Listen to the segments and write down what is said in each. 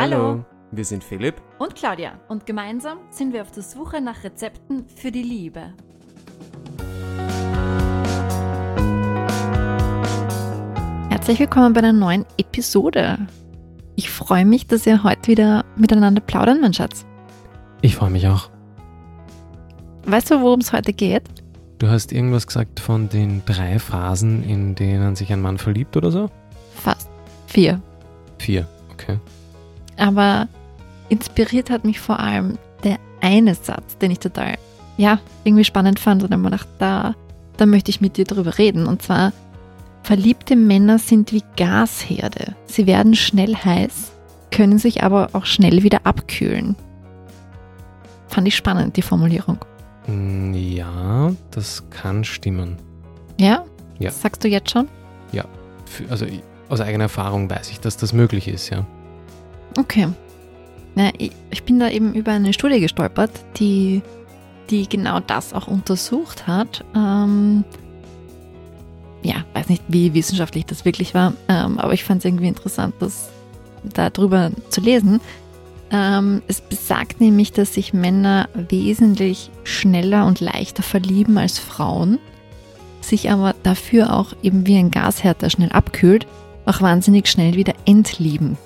Hallo, wir sind Philipp und Claudia und gemeinsam sind wir auf der Suche nach Rezepten für die Liebe. Herzlich willkommen bei einer neuen Episode. Ich freue mich, dass ihr heute wieder miteinander plaudern, mein Schatz. Ich freue mich auch. Weißt du, worum es heute geht? Du hast irgendwas gesagt von den drei Phasen, in denen sich ein Mann verliebt oder so? Fast. Vier. Vier, okay. Aber inspiriert hat mich vor allem der eine Satz, den ich total, ja, irgendwie spannend fand und dann gedacht, da, da möchte ich mit dir drüber reden. Und zwar, verliebte Männer sind wie Gasherde. Sie werden schnell heiß, können sich aber auch schnell wieder abkühlen. Fand ich spannend, die Formulierung. Mm, ja, das kann stimmen. Ja? Ja. Das sagst du jetzt schon? Ja. Also aus eigener Erfahrung weiß ich, dass das möglich ist, ja. Okay. Ja, ich bin da eben über eine Studie gestolpert, die, die genau das auch untersucht hat. Ähm, ja, weiß nicht, wie wissenschaftlich das wirklich war, ähm, aber ich fand es irgendwie interessant, das darüber zu lesen. Ähm, es besagt nämlich, dass sich Männer wesentlich schneller und leichter verlieben als Frauen, sich aber dafür auch eben wie ein Gashärter schnell abkühlt, auch wahnsinnig schnell wieder entlieben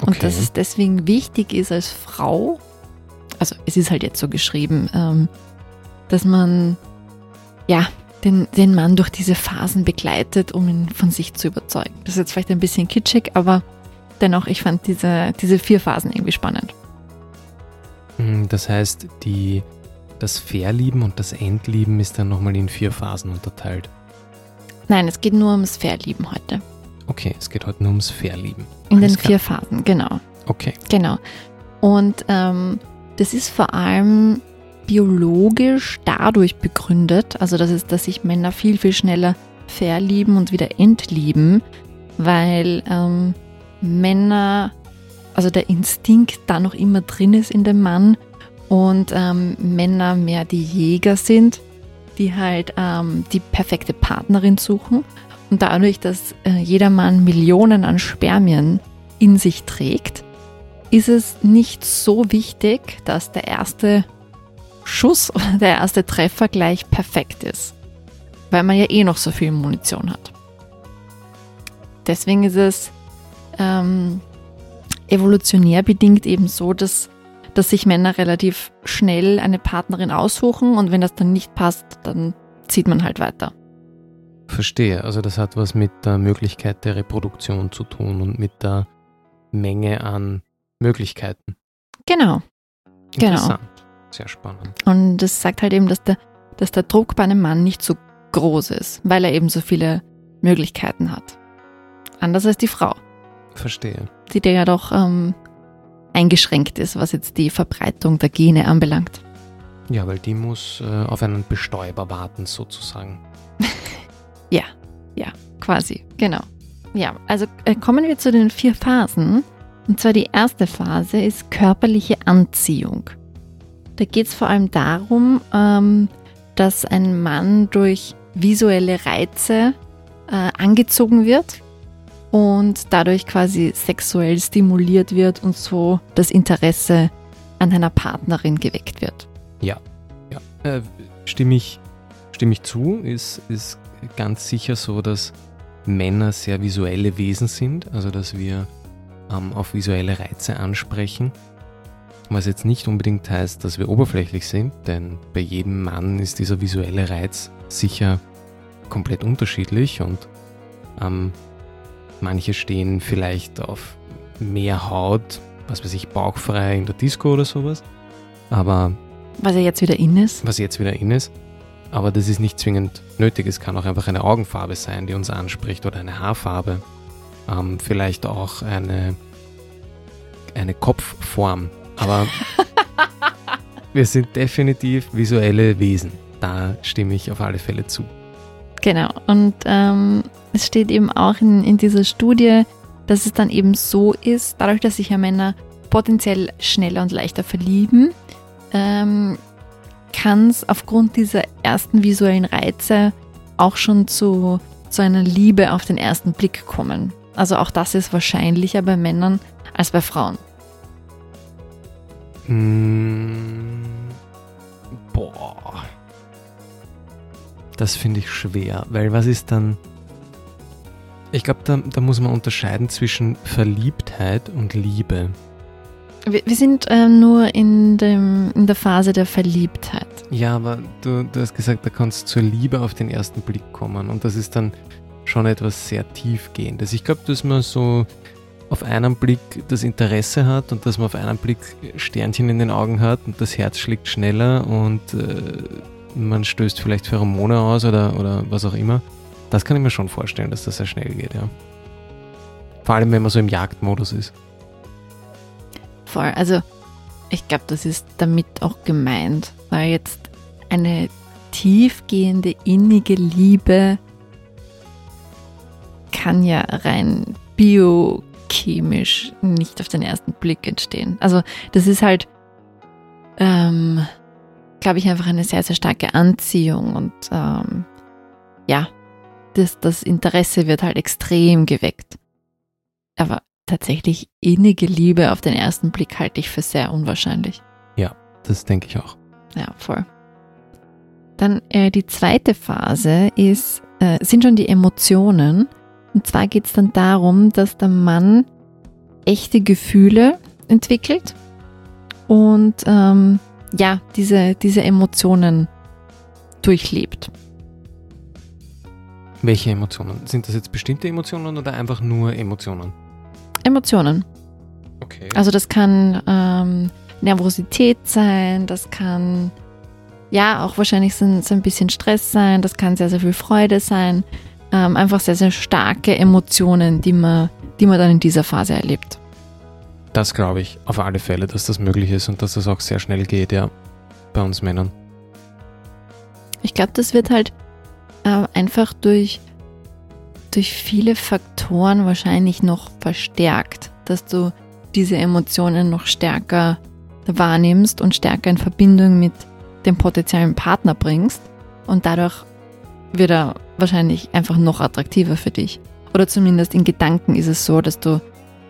Okay. Und dass es deswegen wichtig ist als Frau, also es ist halt jetzt so geschrieben, ähm, dass man ja den, den Mann durch diese Phasen begleitet, um ihn von sich zu überzeugen. Das ist jetzt vielleicht ein bisschen kitschig, aber dennoch, ich fand diese, diese vier Phasen irgendwie spannend. Hm, das heißt, die, das Verlieben und das Endlieben ist dann nochmal in vier Phasen unterteilt. Nein, es geht nur ums Verlieben heute. Okay, es geht heute nur ums Verlieben. In Alles den klar. vier Phasen, genau. Okay. Genau. Und ähm, das ist vor allem biologisch dadurch begründet, also das ist, dass sich Männer viel, viel schneller verlieben und wieder entlieben, weil ähm, Männer, also der Instinkt da noch immer drin ist in dem Mann und ähm, Männer mehr die Jäger sind, die halt ähm, die perfekte Partnerin suchen und dadurch, dass äh, jeder Mann Millionen an Spermien in sich trägt, ist es nicht so wichtig, dass der erste Schuss oder der erste Treffer gleich perfekt ist, weil man ja eh noch so viel Munition hat. Deswegen ist es ähm, evolutionär bedingt eben so, dass, dass sich Männer relativ schnell eine Partnerin aussuchen und wenn das dann nicht passt, dann zieht man halt weiter. Verstehe. Also das hat was mit der Möglichkeit der Reproduktion zu tun und mit der Menge an Möglichkeiten. Genau. genau. Interessant. Genau. Sehr spannend. Und das sagt halt eben, dass der, dass der Druck bei einem Mann nicht so groß ist, weil er eben so viele Möglichkeiten hat. Anders als die Frau. Verstehe. Die der ja doch ähm, eingeschränkt ist, was jetzt die Verbreitung der Gene anbelangt. Ja, weil die muss äh, auf einen Bestäuber warten, sozusagen. Ja, ja, quasi, genau. Ja, also äh, kommen wir zu den vier Phasen. Und zwar die erste Phase ist körperliche Anziehung. Da geht es vor allem darum, ähm, dass ein Mann durch visuelle Reize äh, angezogen wird und dadurch quasi sexuell stimuliert wird und so das Interesse an einer Partnerin geweckt wird. Ja, ja. Äh, stimme, ich, stimme ich zu, ist, ist ganz sicher so, dass Männer sehr visuelle Wesen sind, also dass wir ähm, auf visuelle Reize ansprechen. Was jetzt nicht unbedingt heißt, dass wir oberflächlich sind, denn bei jedem Mann ist dieser visuelle Reiz sicher komplett unterschiedlich und ähm, manche stehen vielleicht auf mehr Haut, was weiß ich, bauchfrei in der Disco oder sowas. Aber. Was ja jetzt wieder in ist. Was jetzt wieder in ist. Aber das ist nicht zwingend nötig. Es kann auch einfach eine Augenfarbe sein, die uns anspricht oder eine Haarfarbe. Ähm, vielleicht auch eine, eine Kopfform. Aber wir sind definitiv visuelle Wesen. Da stimme ich auf alle Fälle zu. Genau. Und ähm, es steht eben auch in, in dieser Studie, dass es dann eben so ist, dadurch, dass sich ja Männer potenziell schneller und leichter verlieben, ähm, kann es aufgrund dieser ersten visuellen Reize auch schon zu, zu einer Liebe auf den ersten Blick kommen. Also auch das ist wahrscheinlicher bei Männern als bei Frauen? Mm, boah. Das finde ich schwer, weil was ist dann. Ich glaube, da, da muss man unterscheiden zwischen Verliebtheit und Liebe. Wir, wir sind äh, nur in, dem, in der Phase der Verliebtheit. Ja, aber du, du hast gesagt, da kannst zur Liebe auf den ersten Blick kommen und das ist dann schon etwas sehr tiefgehendes. Ich glaube, dass man so auf einen Blick das Interesse hat und dass man auf einen Blick Sternchen in den Augen hat und das Herz schlägt schneller und äh, man stößt vielleicht Pheromone aus oder, oder was auch immer. Das kann ich mir schon vorstellen, dass das sehr schnell geht, ja. Vor allem, wenn man so im Jagdmodus ist. Voll. Also, ich glaube, das ist damit auch gemeint, weil jetzt eine tiefgehende, innige Liebe kann ja rein biochemisch nicht auf den ersten Blick entstehen. Also, das ist halt, ähm, glaube ich, einfach eine sehr, sehr starke Anziehung und ähm, ja, das, das Interesse wird halt extrem geweckt. Aber tatsächlich innige Liebe auf den ersten Blick halte ich für sehr unwahrscheinlich. Ja, das denke ich auch. Ja, voll. Dann äh, die zweite Phase ist, äh, sind schon die Emotionen. Und zwar geht es dann darum, dass der Mann echte Gefühle entwickelt und ähm, ja, diese, diese Emotionen durchlebt. Welche Emotionen? Sind das jetzt bestimmte Emotionen oder einfach nur Emotionen? Emotionen. Okay. Also das kann ähm, Nervosität sein, das kann ja auch wahrscheinlich so, so ein bisschen Stress sein, das kann sehr, sehr viel Freude sein. Ähm, einfach sehr, sehr starke Emotionen, die man, die man dann in dieser Phase erlebt. Das glaube ich auf alle Fälle, dass das möglich ist und dass das auch sehr schnell geht, ja, bei uns Männern. Ich glaube, das wird halt äh, einfach durch, durch viele Faktoren wahrscheinlich noch verstärkt, dass du diese Emotionen noch stärker wahrnimmst und stärker in Verbindung mit dem potenziellen Partner bringst und dadurch wird er wahrscheinlich einfach noch attraktiver für dich. Oder zumindest in Gedanken ist es so, dass du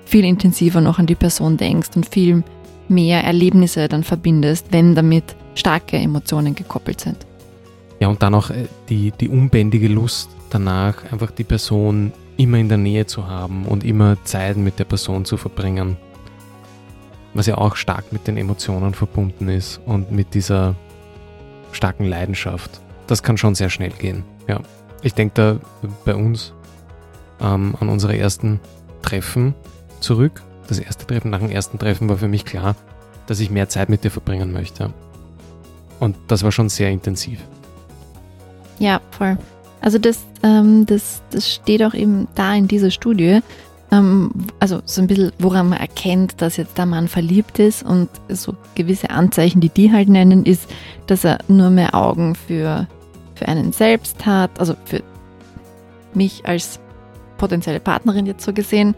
viel intensiver noch an die Person denkst und viel mehr Erlebnisse dann verbindest, wenn damit starke Emotionen gekoppelt sind. Ja, und dann auch äh, die, die unbändige Lust danach, einfach die Person immer in der Nähe zu haben und immer Zeit mit der Person zu verbringen. Was ja auch stark mit den Emotionen verbunden ist und mit dieser starken Leidenschaft. Das kann schon sehr schnell gehen. Ja. Ich denke da bei uns ähm, an unsere ersten Treffen zurück. Das erste Treffen nach dem ersten Treffen war für mich klar, dass ich mehr Zeit mit dir verbringen möchte. Und das war schon sehr intensiv. Ja, voll. Also das, ähm, das, das steht auch eben da in dieser Studie. Ähm, also so ein bisschen, woran man erkennt, dass jetzt der Mann verliebt ist und so gewisse Anzeichen, die die halt nennen, ist, dass er nur mehr Augen für, für einen selbst hat, also für mich als potenzielle Partnerin jetzt so gesehen,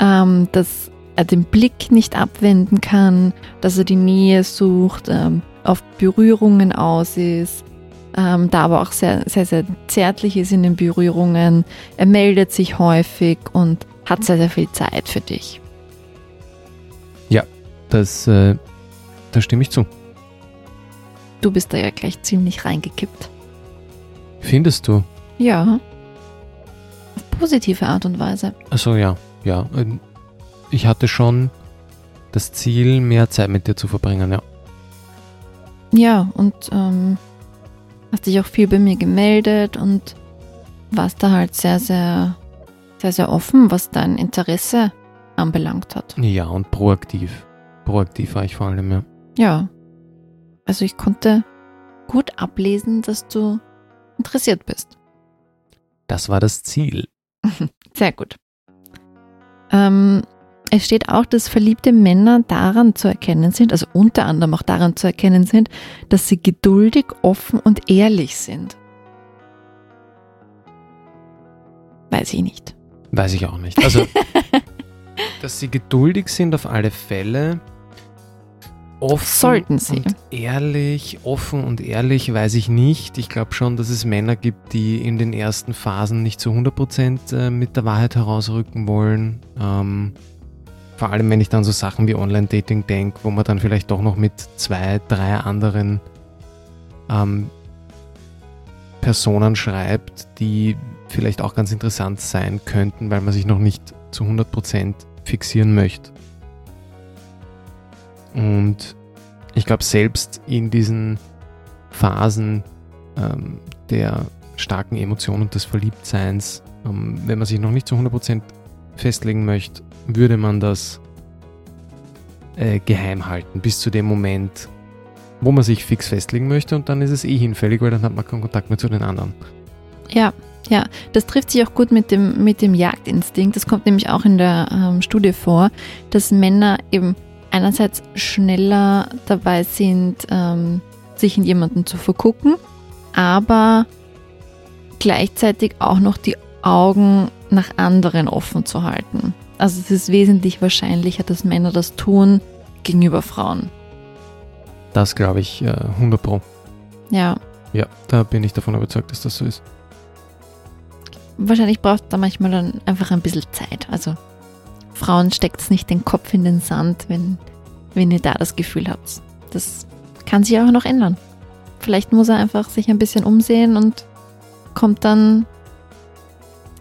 ähm, dass er den Blick nicht abwenden kann, dass er die Nähe sucht, ähm, auf Berührungen aus ist, ähm, da aber auch sehr, sehr, sehr zärtlich ist in den Berührungen. Er meldet sich häufig und hat sehr, sehr viel Zeit für dich. Ja, das, äh, da stimme ich zu. Du bist da ja gleich ziemlich reingekippt. Findest du? Ja. Auf positive Art und Weise. Also ja, ja. Ähm, ich hatte schon das Ziel, mehr Zeit mit dir zu verbringen, ja. Ja, und ähm, hast dich auch viel bei mir gemeldet und warst da halt sehr, sehr, sehr, sehr offen, was dein Interesse anbelangt hat. Ja, und proaktiv. Proaktiv war ich vor allem, ja. Ja. Also ich konnte gut ablesen, dass du interessiert bist. Das war das Ziel. Sehr gut. Ähm, es steht auch, dass verliebte Männer daran zu erkennen sind, also unter anderem auch daran zu erkennen sind, dass sie geduldig, offen und ehrlich sind. Weiß ich nicht. Weiß ich auch nicht. Also, dass sie geduldig sind auf alle Fälle. Offen Sollten sie. und ehrlich, offen und ehrlich weiß ich nicht. Ich glaube schon, dass es Männer gibt, die in den ersten Phasen nicht zu 100% äh, mit der Wahrheit herausrücken wollen. Ähm, vor allem wenn ich dann so Sachen wie Online-Dating denke, wo man dann vielleicht doch noch mit zwei, drei anderen ähm, Personen schreibt, die vielleicht auch ganz interessant sein könnten, weil man sich noch nicht zu 100% fixieren möchte. Und ich glaube, selbst in diesen Phasen ähm, der starken Emotionen und des Verliebtseins, ähm, wenn man sich noch nicht zu 100% festlegen möchte, würde man das äh, geheim halten, bis zu dem Moment, wo man sich fix festlegen möchte und dann ist es eh hinfällig, weil dann hat man keinen Kontakt mehr zu den anderen. Ja, ja, das trifft sich auch gut mit dem, mit dem Jagdinstinkt. Das kommt nämlich auch in der ähm, Studie vor, dass Männer eben einerseits schneller dabei sind, ähm, sich in jemanden zu vergucken, aber gleichzeitig auch noch die Augen nach anderen offen zu halten. Also es ist wesentlich wahrscheinlicher, dass Männer das tun gegenüber Frauen. Das glaube ich äh, 100 Pro. Ja. Ja, da bin ich davon überzeugt, dass das so ist. Wahrscheinlich braucht da manchmal dann einfach ein bisschen Zeit. Also Frauen steckt es nicht den Kopf in den Sand, wenn, wenn ihr da das Gefühl habt. Das kann sich auch noch ändern. Vielleicht muss er einfach sich ein bisschen umsehen und kommt dann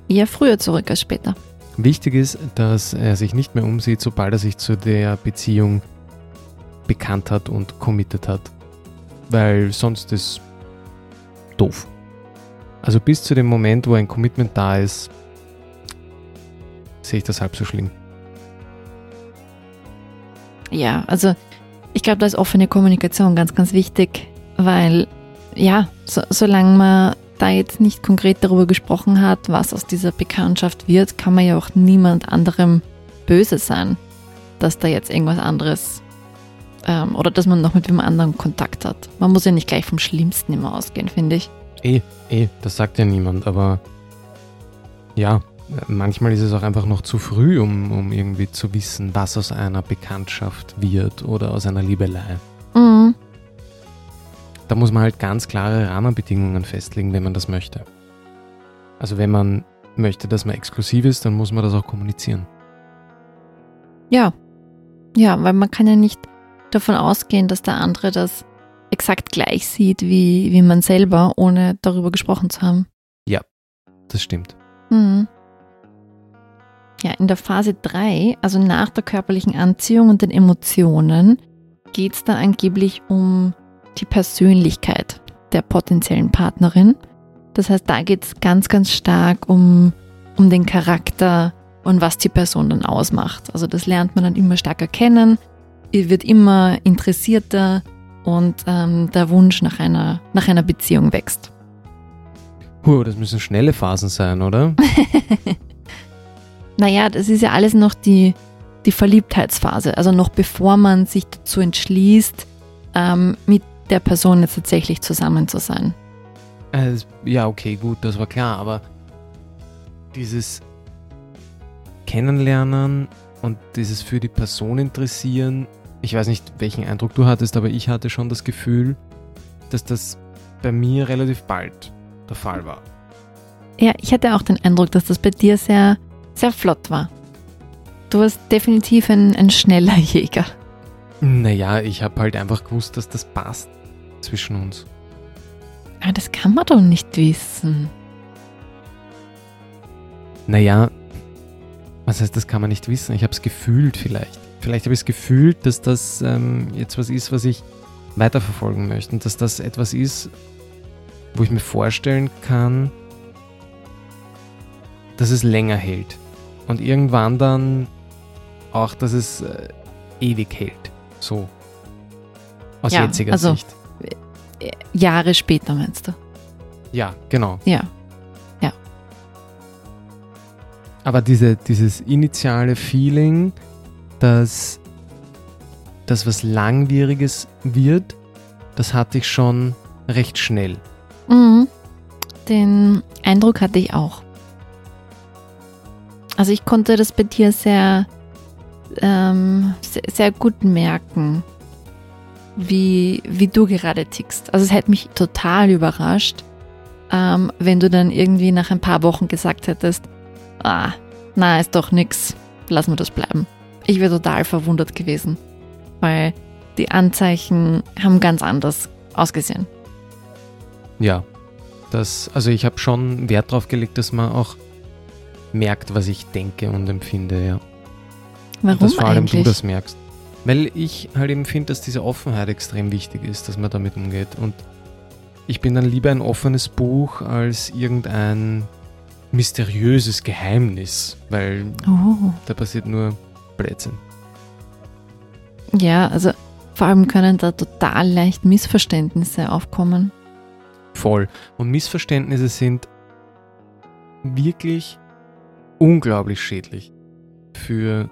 eher früher zurück als später. Wichtig ist, dass er sich nicht mehr umsieht, sobald er sich zu der Beziehung bekannt hat und committed hat. Weil sonst ist doof. Also bis zu dem Moment, wo ein Commitment da ist, sehe ich das halb so schlimm. Ja, also ich glaube, da ist offene Kommunikation ganz, ganz wichtig, weil ja, so, solange man da jetzt nicht konkret darüber gesprochen hat, was aus dieser Bekanntschaft wird, kann man ja auch niemand anderem böse sein, dass da jetzt irgendwas anderes ähm, oder dass man noch mit wem anderen Kontakt hat. Man muss ja nicht gleich vom Schlimmsten immer ausgehen, finde ich. Eh, eh, das sagt ja niemand, aber ja, manchmal ist es auch einfach noch zu früh, um, um irgendwie zu wissen, was aus einer Bekanntschaft wird oder aus einer Liebelei. Mhm. Da muss man halt ganz klare Rahmenbedingungen festlegen, wenn man das möchte. Also wenn man möchte, dass man exklusiv ist, dann muss man das auch kommunizieren. Ja. Ja, weil man kann ja nicht davon ausgehen, dass der andere das exakt gleich sieht wie, wie man selber, ohne darüber gesprochen zu haben. Ja, das stimmt. Mhm. Ja, in der Phase 3, also nach der körperlichen Anziehung und den Emotionen, geht es da angeblich um die Persönlichkeit der potenziellen Partnerin. Das heißt, da geht es ganz, ganz stark um, um den Charakter und was die Person dann ausmacht. Also das lernt man dann immer stärker kennen, wird immer interessierter und ähm, der Wunsch nach einer, nach einer Beziehung wächst. Huh, das müssen schnelle Phasen sein, oder? naja, das ist ja alles noch die, die Verliebtheitsphase. Also noch bevor man sich dazu entschließt, ähm, mit der Person jetzt tatsächlich zusammen zu sein. Äh, ja, okay, gut, das war klar, aber dieses Kennenlernen und dieses für die Person interessieren, ich weiß nicht, welchen Eindruck du hattest, aber ich hatte schon das Gefühl, dass das bei mir relativ bald der Fall war. Ja, ich hatte auch den Eindruck, dass das bei dir sehr, sehr flott war. Du warst definitiv ein, ein schneller Jäger. Naja, ich habe halt einfach gewusst, dass das passt zwischen uns. Aber das kann man doch nicht wissen. Naja, was heißt, das kann man nicht wissen? Ich habe es gefühlt vielleicht. Vielleicht habe ich es gefühlt, dass das ähm, jetzt was ist, was ich weiterverfolgen möchte. Und dass das etwas ist, wo ich mir vorstellen kann, dass es länger hält. Und irgendwann dann auch, dass es äh, ewig hält. So. Aus ja, jetziger also, Sicht. Jahre später meinst du? Ja, genau. Ja. Ja. Aber diese, dieses initiale Feeling, dass das was Langwieriges wird, das hatte ich schon recht schnell. Mhm. Den Eindruck hatte ich auch. Also ich konnte das bei dir sehr, ähm, sehr, sehr, gut merken, wie, wie du gerade tickst. Also es hätte mich total überrascht, ähm, wenn du dann irgendwie nach ein paar Wochen gesagt hättest, ah, na, ist doch nix, lassen wir das bleiben. ich wäre total verwundert gewesen, weil die Anzeichen haben ganz anders ausgesehen. Ja, das, also ich habe schon Wert darauf gelegt, dass man auch merkt, was ich denke und empfinde, ja. Warum dass vor allem eigentlich? du das merkst. Weil ich halt eben finde, dass diese Offenheit extrem wichtig ist, dass man damit umgeht. Und ich bin dann lieber ein offenes Buch als irgendein mysteriöses Geheimnis, weil Oh. da passiert nur Blödsinn. Ja, also vor allem können da total leicht Missverständnisse aufkommen. Voll. Und Missverständnisse sind wirklich unglaublich schädlich für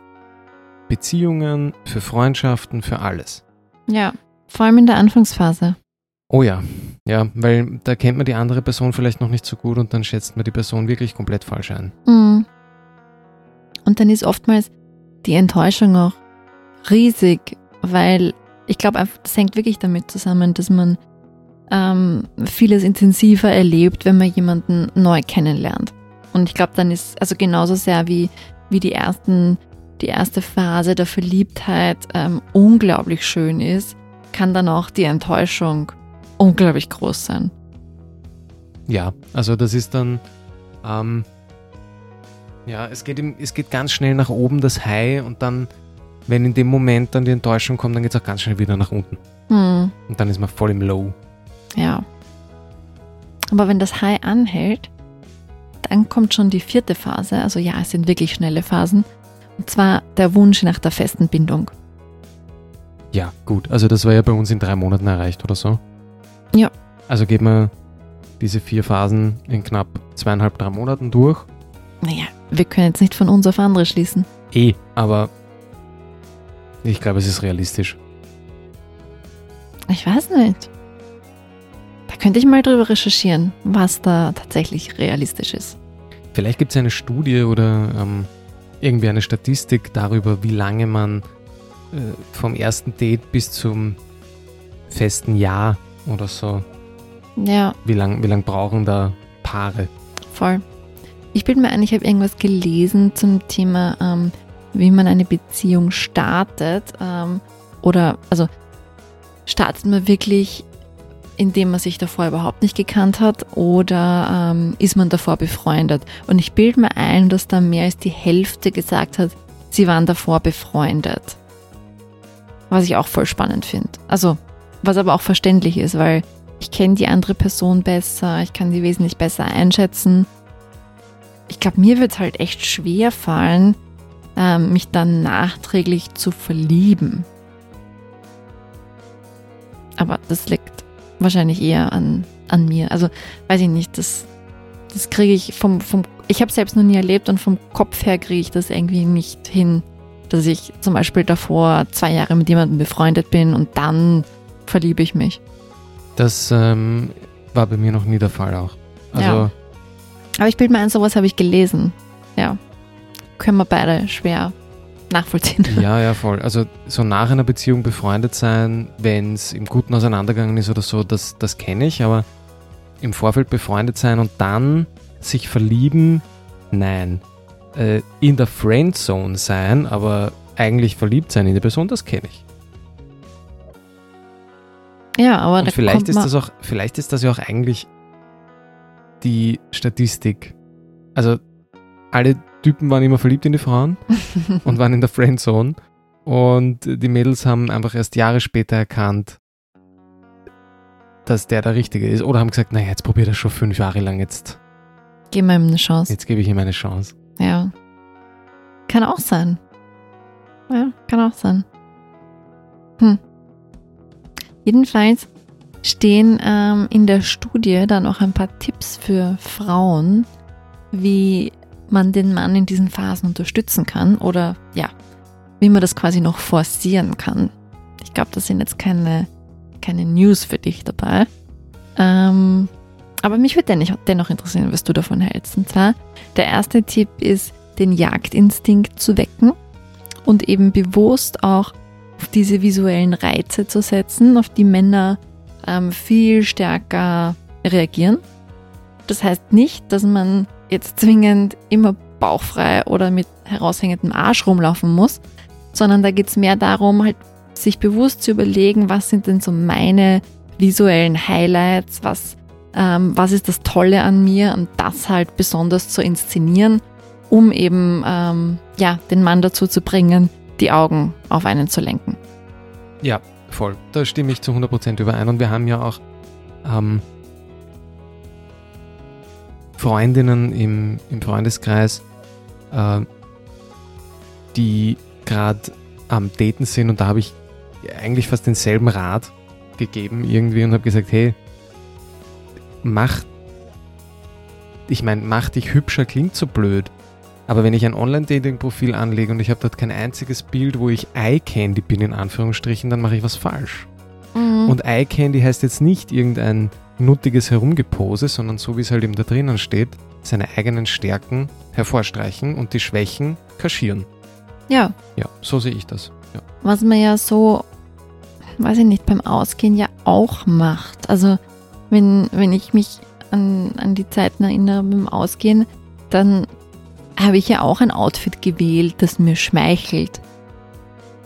Beziehungen, für Freundschaften, für alles. Ja, vor allem in der Anfangsphase. Oh ja, ja, weil da kennt man die andere Person vielleicht noch nicht so gut und dann schätzt man die Person wirklich komplett falsch ein. Mhm. Und dann ist oftmals die Enttäuschung auch riesig, weil ich glaube, einfach, das hängt wirklich damit zusammen, dass man ähm, vieles intensiver erlebt, wenn man jemanden neu kennenlernt. Und ich glaube, dann ist also genauso sehr wie, wie die ersten, die erste Phase der Verliebtheit ähm, unglaublich schön ist, kann dann auch die Enttäuschung unglaublich groß sein. Ja, also das ist dann, ähm, ja, es geht, im, es geht ganz schnell nach oben, das High, und dann, wenn in dem Moment dann die Enttäuschung kommt, dann geht es auch ganz schnell wieder nach unten. Hm. Und dann ist man voll im Low. Ja. Aber wenn das High anhält, dann kommt schon die vierte Phase. Also ja, es sind wirklich schnelle Phasen. Und zwar der Wunsch nach der festen Bindung. Ja, gut. Also das war ja bei uns in drei Monaten erreicht oder so. Ja. Also geht man diese vier Phasen in knapp zweieinhalb, drei Monaten durch. Naja, wir können jetzt nicht von uns auf andere schließen. Eh, aber ich glaube, es ist realistisch. Ich weiß nicht. Da könnte ich mal drüber recherchieren, was da tatsächlich realistisch ist. Vielleicht gibt es eine Studie oder ähm, irgendwie eine Statistik darüber, wie lange man äh, vom ersten Date bis zum festen Jahr oder so, Ja, wie lange wie lang brauchen da Paare? voll. Ich bin mir ein, ich habe irgendwas gelesen zum Thema, ähm, wie man eine Beziehung startet. Ähm, oder, also, startet man wirklich, indem man sich davor überhaupt nicht gekannt hat oder ähm, ist man davor befreundet? Und ich bilde mir ein, dass da mehr als die Hälfte gesagt hat, sie waren davor befreundet. Was ich auch voll spannend finde. Also, was aber auch verständlich ist, weil ich kenne die andere Person besser, ich kann die wesentlich besser einschätzen. Ich glaube, mir wird es halt echt schwer fallen, ähm, mich dann nachträglich zu verlieben. Aber das liegt wahrscheinlich eher an, an mir. Also, weiß ich nicht, das, das kriege ich vom, vom ich habe selbst noch nie erlebt und vom Kopf her kriege ich das irgendwie nicht hin, dass ich zum Beispiel davor zwei Jahre mit jemandem befreundet bin und dann verliebe ich mich. Das ähm, war bei mir noch nie der Fall auch. Also Ja. Aber ich bilde mir ein, sowas habe ich gelesen. Ja. Können wir beide schwer nachvollziehen. Ja, ja, voll. Also so nach einer Beziehung befreundet sein, wenn es im Guten auseinandergegangen ist oder so, das, das kenne ich, aber im Vorfeld befreundet sein und dann sich verlieben, nein. Äh, in der Friendzone sein, aber eigentlich verliebt sein in die Person, das kenne ich. Ja, aber da Und vielleicht kommt ist, das auch, vielleicht ist das ja auch eigentlich die Statistik. Also alle Typen waren immer verliebt in die Frauen und waren in der Friendzone. Und die Mädels haben einfach erst Jahre später erkannt, dass der der Richtige ist. Oder haben gesagt, naja, jetzt probiert er schon fünf Jahre lang, jetzt, Geben wir ihm eine Chance. jetzt gebe ich ihm eine Chance. Ja. Kann auch sein. Ja, kann auch sein. Hm. Jedenfalls stehen ähm, in der Studie dann auch ein paar Tipps für Frauen, wie man den Mann in diesen Phasen unterstützen kann oder ja, wie man das quasi noch forcieren kann. Ich glaube, das sind jetzt keine, keine News für dich dabei. Ähm, aber mich würde dennoch, dennoch interessieren, was du davon hältst. Und zwar, der erste Tipp ist, den Jagdinstinkt zu wecken und eben bewusst auch auf diese visuellen Reize zu setzen, auf die Männer ähm, viel stärker reagieren. Das heißt nicht, dass man jetzt zwingend immer bauchfrei oder mit heraushängendem Arsch rumlaufen muss, sondern da geht es mehr darum, halt sich bewusst zu überlegen, was sind denn so meine visuellen Highlights, was, ähm, was ist das Tolle an mir und das halt besonders zu inszenieren, um eben ähm, ja, den Mann dazu zu bringen, die Augen auf einen zu lenken. Ja, voll. Da stimme ich zu 100% überein. Und wir haben ja auch ähm, Freundinnen im, im Freundeskreis, äh, die gerade am Daten sind und da habe ich eigentlich fast denselben Rat gegeben irgendwie und habe gesagt, hey, mach, ich meine, mach dich hübscher klingt so blöd, aber wenn ich ein Online-Dating-Profil anlege und ich habe dort kein einziges Bild, wo ich Eye-Candy bin, in Anführungsstrichen, dann mache ich was falsch. Mhm. Und Eye-Candy heißt jetzt nicht irgendein nuttiges Herumgepose, sondern so wie es halt eben da drinnen steht, seine eigenen Stärken hervorstreichen und die Schwächen kaschieren. Ja. Ja, so sehe ich das. Ja. Was man ja so, weiß ich nicht, beim Ausgehen ja auch macht. Also wenn, wenn ich mich an, an die Zeiten erinnere beim Ausgehen, dann habe ich ja auch ein Outfit gewählt, das mir schmeichelt.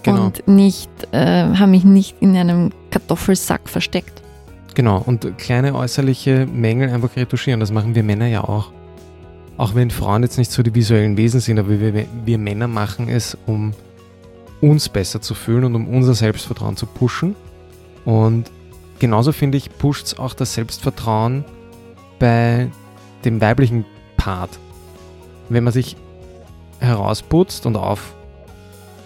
Genau. Und nicht, äh, habe mich nicht in einem Kartoffelsack versteckt. Genau, und kleine äußerliche Mängel einfach retuschieren, das machen wir Männer ja auch. Auch wenn Frauen jetzt nicht so die visuellen Wesen sind, aber wir, wir Männer machen es, um uns besser zu fühlen und um unser Selbstvertrauen zu pushen. Und genauso finde ich, pusht es auch das Selbstvertrauen bei dem weiblichen Part. Wenn man sich herausputzt und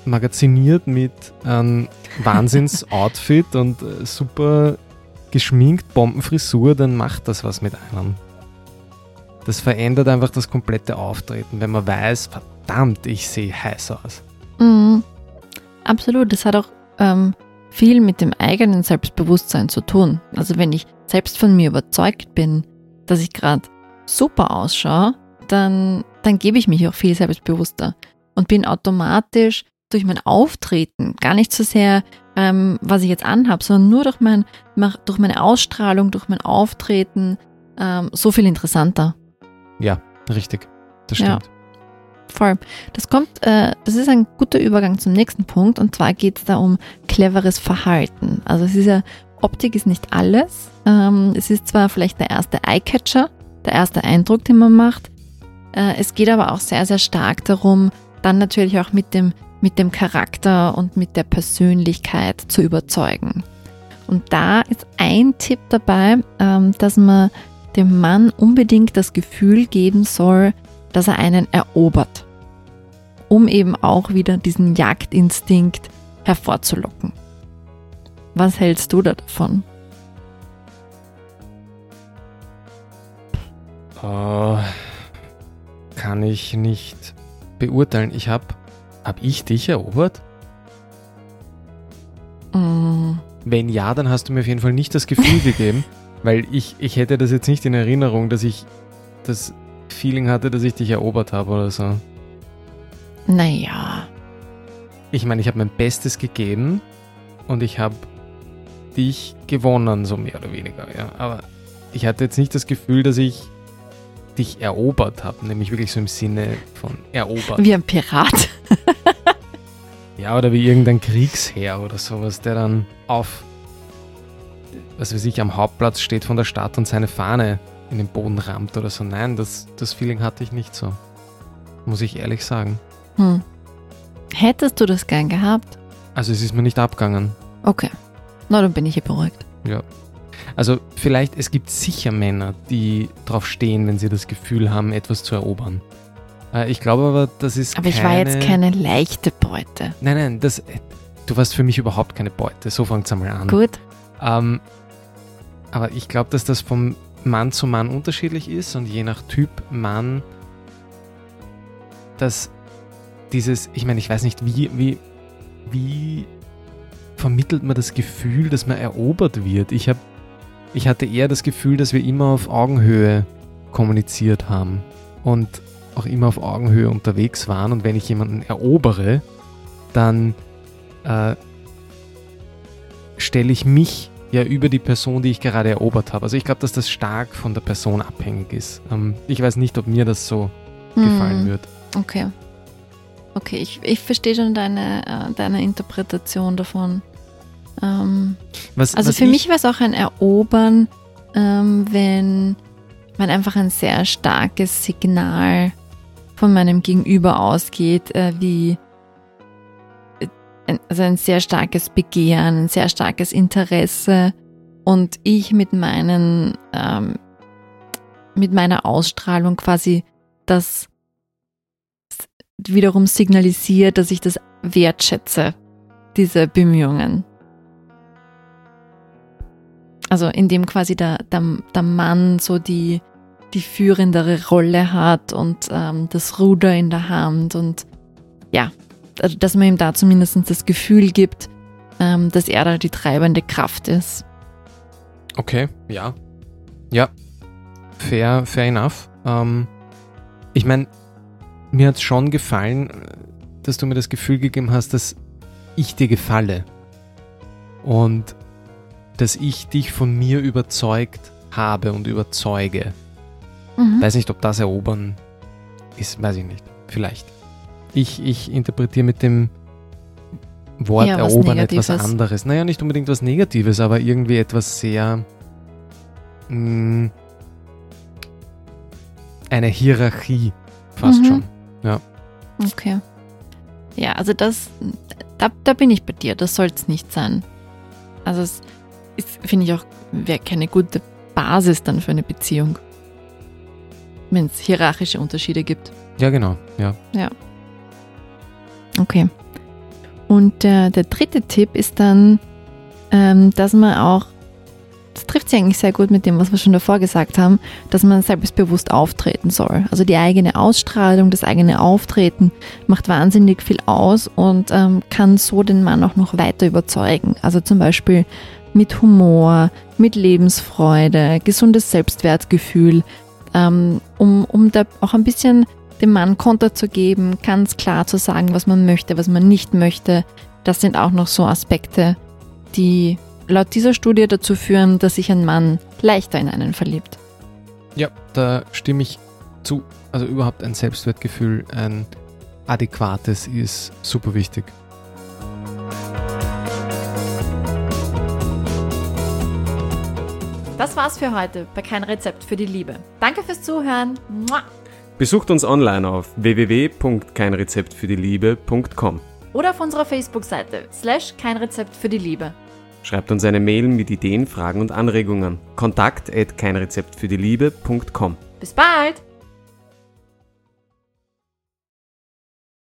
aufmagaziniert mit einem Wahnsinns-Outfit und äh, super geschminkt, Bombenfrisur, dann macht das was mit einem. Das verändert einfach das komplette Auftreten, wenn man weiß, verdammt, ich sehe heiß aus. Mhm. Absolut, das hat auch ähm, viel mit dem eigenen Selbstbewusstsein zu tun. Also wenn ich selbst von mir überzeugt bin, dass ich gerade super ausschaue, dann, dann gebe ich mich auch viel selbstbewusster und bin automatisch durch mein Auftreten, gar nicht so sehr, ähm, was ich jetzt anhabe, sondern nur durch, mein, durch meine Ausstrahlung, durch mein Auftreten ähm, so viel interessanter. Ja, richtig. Das stimmt. Ja, voll. Das kommt, äh, das ist ein guter Übergang zum nächsten Punkt und zwar geht es da um cleveres Verhalten. Also es ist ja, Optik ist nicht alles. Ähm, es ist zwar vielleicht der erste Eyecatcher, der erste Eindruck, den man macht. Äh, es geht aber auch sehr, sehr stark darum, dann natürlich auch mit dem mit dem Charakter und mit der Persönlichkeit zu überzeugen. Und da ist ein Tipp dabei, ähm, dass man dem Mann unbedingt das Gefühl geben soll, dass er einen erobert, um eben auch wieder diesen Jagdinstinkt hervorzulocken. Was hältst du da davon? Uh, kann ich nicht beurteilen. Ich habe hab ich dich erobert? Mm. Wenn ja, dann hast du mir auf jeden Fall nicht das Gefühl gegeben, weil ich, ich hätte das jetzt nicht in Erinnerung, dass ich das Feeling hatte, dass ich dich erobert habe oder so. Naja. Ich meine, ich habe mein Bestes gegeben und ich habe dich gewonnen, so mehr oder weniger, ja. Aber ich hatte jetzt nicht das Gefühl, dass ich dich erobert habe, nämlich wirklich so im Sinne von erobert. Wie ein Pirat. Ja, oder wie irgendein Kriegsherr oder sowas, der dann auf, was weiß ich, am Hauptplatz steht von der Stadt und seine Fahne in den Boden rammt oder so. Nein, das, das Feeling hatte ich nicht so. Muss ich ehrlich sagen. Hm. Hättest du das gern gehabt? Also es ist mir nicht abgegangen. Okay. Na, dann bin ich hier beruhigt. Ja. Also vielleicht, es gibt sicher Männer, die drauf stehen, wenn sie das Gefühl haben, etwas zu erobern. Äh, ich glaube aber, das ist. Aber keine, ich war jetzt keine leichte Beute. Nein, nein, das, äh, du warst für mich überhaupt keine Beute. So fängt es einmal an. Gut. Ähm, aber ich glaube, dass das vom Mann zu Mann unterschiedlich ist und je nach Typ Mann, dass dieses, ich meine, ich weiß nicht, wie, wie, wie vermittelt man das Gefühl, dass man erobert wird? Ich habe ich hatte eher das Gefühl, dass wir immer auf Augenhöhe kommuniziert haben und auch immer auf Augenhöhe unterwegs waren. Und wenn ich jemanden erobere, dann äh, stelle ich mich ja über die Person, die ich gerade erobert habe. Also ich glaube, dass das stark von der Person abhängig ist. Ähm, ich weiß nicht, ob mir das so hm. gefallen wird. Okay. okay, ich, ich verstehe schon deine, äh, deine Interpretation davon. Ähm, Was, also was für ich- mich wäre es auch ein Erobern, ähm, wenn man einfach ein sehr starkes Signal von meinem Gegenüber ausgeht, äh, wie äh, also ein sehr starkes Begehren, ein sehr starkes Interesse und ich mit meinen ähm, mit meiner Ausstrahlung quasi das wiederum signalisiert, dass ich das wertschätze, diese Bemühungen. Also indem quasi der, der, der Mann so die, die führendere Rolle hat und ähm, das Ruder in der Hand und ja, also dass man ihm da zumindest das Gefühl gibt, ähm, dass er da die treibende Kraft ist. Okay, ja. Ja. Fair, fair enough. Ähm, ich meine, mir hat es schon gefallen, äh, dass du mir das Gefühl gegeben hast, dass ich dir gefalle. Und dass ich dich von mir überzeugt habe und überzeuge. Mhm. Weiß nicht, ob das erobern ist, weiß ich nicht. Vielleicht. Ich, ich interpretiere mit dem Wort Ja, erobern etwas Negatives. anderes. Naja, nicht unbedingt was Negatives, aber irgendwie etwas sehr. mh, eine Hierarchie fast Mhm. schon. Okay. Ja, also das, da, da bin ich bei dir, das soll es nicht sein. Also es ist, finde ich auch, wäre keine gute Basis dann für eine Beziehung. Wenn es hierarchische Unterschiede gibt. Ja, genau. Ja. Okay. Und der, der dritte Tipp ist dann, ähm, dass man auch, das trifft sich eigentlich sehr gut mit dem, was wir schon davor gesagt haben, dass man selbstbewusst auftreten soll. Also die eigene Ausstrahlung, das eigene Auftreten macht wahnsinnig viel aus und ähm, kann so den Mann auch noch weiter überzeugen. Also zum Beispiel mit Humor, mit Lebensfreude, gesundes Selbstwertgefühl, ähm, um, um da auch ein bisschen dem Mann Konter zu geben, ganz klar zu sagen, was man möchte, was man nicht möchte. Das sind auch noch so Aspekte, die laut dieser Studie dazu führen, dass sich ein Mann leichter in einen verliebt. ja, da stimme ich zu. Also überhaupt ein Selbstwertgefühl, ein adäquates ist super wichtig. Das war's für heute bei Kein Rezept für die Liebe. Danke fürs Zuhören. Mua. Besucht uns online auf www.keinrezeptfürdieliebe.com. Oder auf unserer Facebook-Seite slash kein Rezept für die Liebe. Schreibt uns eine Mail mit Ideen, Fragen und Anregungen. Kontakt at keinrezeptfürdieliebe.com. Bis bald!